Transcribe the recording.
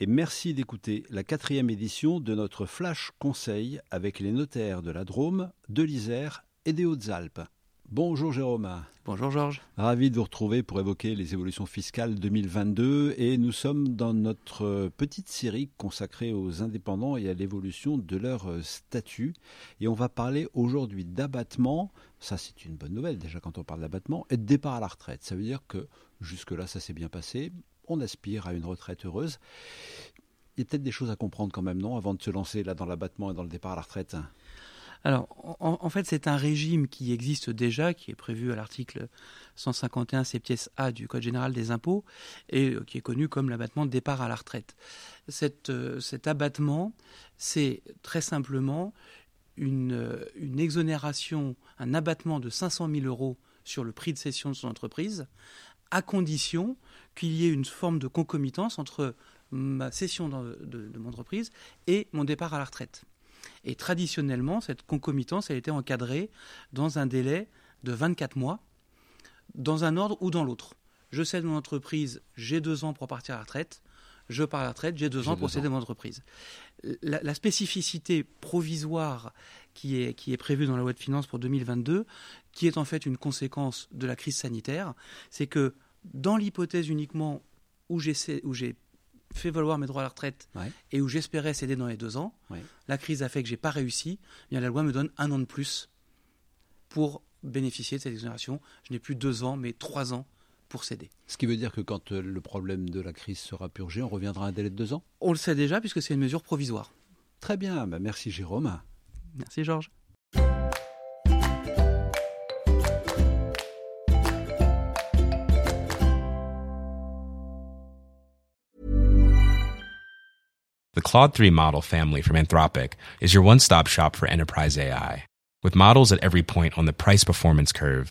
et merci d'écouter la quatrième édition de notre Flash Conseil avec les notaires de la Drôme, de l'Isère et des Hautes-Alpes. Bonjour Jérôme. Bonjour Georges. Ravi de vous retrouver pour évoquer les évolutions fiscales 2022 et nous sommes dans notre petite série consacrée aux indépendants et à l'évolution de leur statut et on va parler aujourd'hui d'abattement, ça c'est une bonne nouvelle déjà quand on parle d'abattement, et de départ à la retraite. Ça veut dire que jusque-là ça s'est bien passé, on aspire à une retraite heureuse. Il y a peut-être des choses à comprendre quand même, non, avant de se lancer là dans l'abattement et dans le départ à la retraite? Alors, en, fait, c'est un régime qui existe déjà, qui est prévu à l'article 151 pièces A du Code général des impôts, et euh, qui est connu comme l'abattement de départ à la retraite. Euh, cet abattement, c'est très simplement une, euh, une, exonération, un abattement de 500 000 euros sur le prix de cession de son entreprise, à condition qu'il y ait une forme de concomitance entre ma cession de mon entreprise et mon départ à la retraite. Et traditionnellement, cette concomitance a été encadrée dans un délai de 24 mois, dans un ordre ou dans l'autre. Je cède mon entreprise, j'ai deux ans pour partir à la retraite. Je pars à la retraite, j'ai deux ans pour céder mon entreprise. La, spécificité provisoire qui est, qui est prévue dans la loi de finances pour 2022, qui est en fait une conséquence de la crise sanitaire, c'est que dans l'hypothèse uniquement où j'ai fait valoir mes droits à la retraite et où j'espérais céder dans les deux ans, la crise a fait que j'ai pas réussi. Eh bien la loi me donne un an de plus pour bénéficier de cette exonération. Je n'ai plus deux ans, mais trois ans pour céder. Ce qui veut dire que quand euh, le problème de la crise sera purgé, on reviendra à un délai de deux ans? On le sait déjà puisque c'est une mesure provisoire. Très bien, bah, merci Jérôme. Merci Georges. The Claude 3 model family from Anthropic is your one stop shop for enterprise AI. With models at every point on the price performance curve,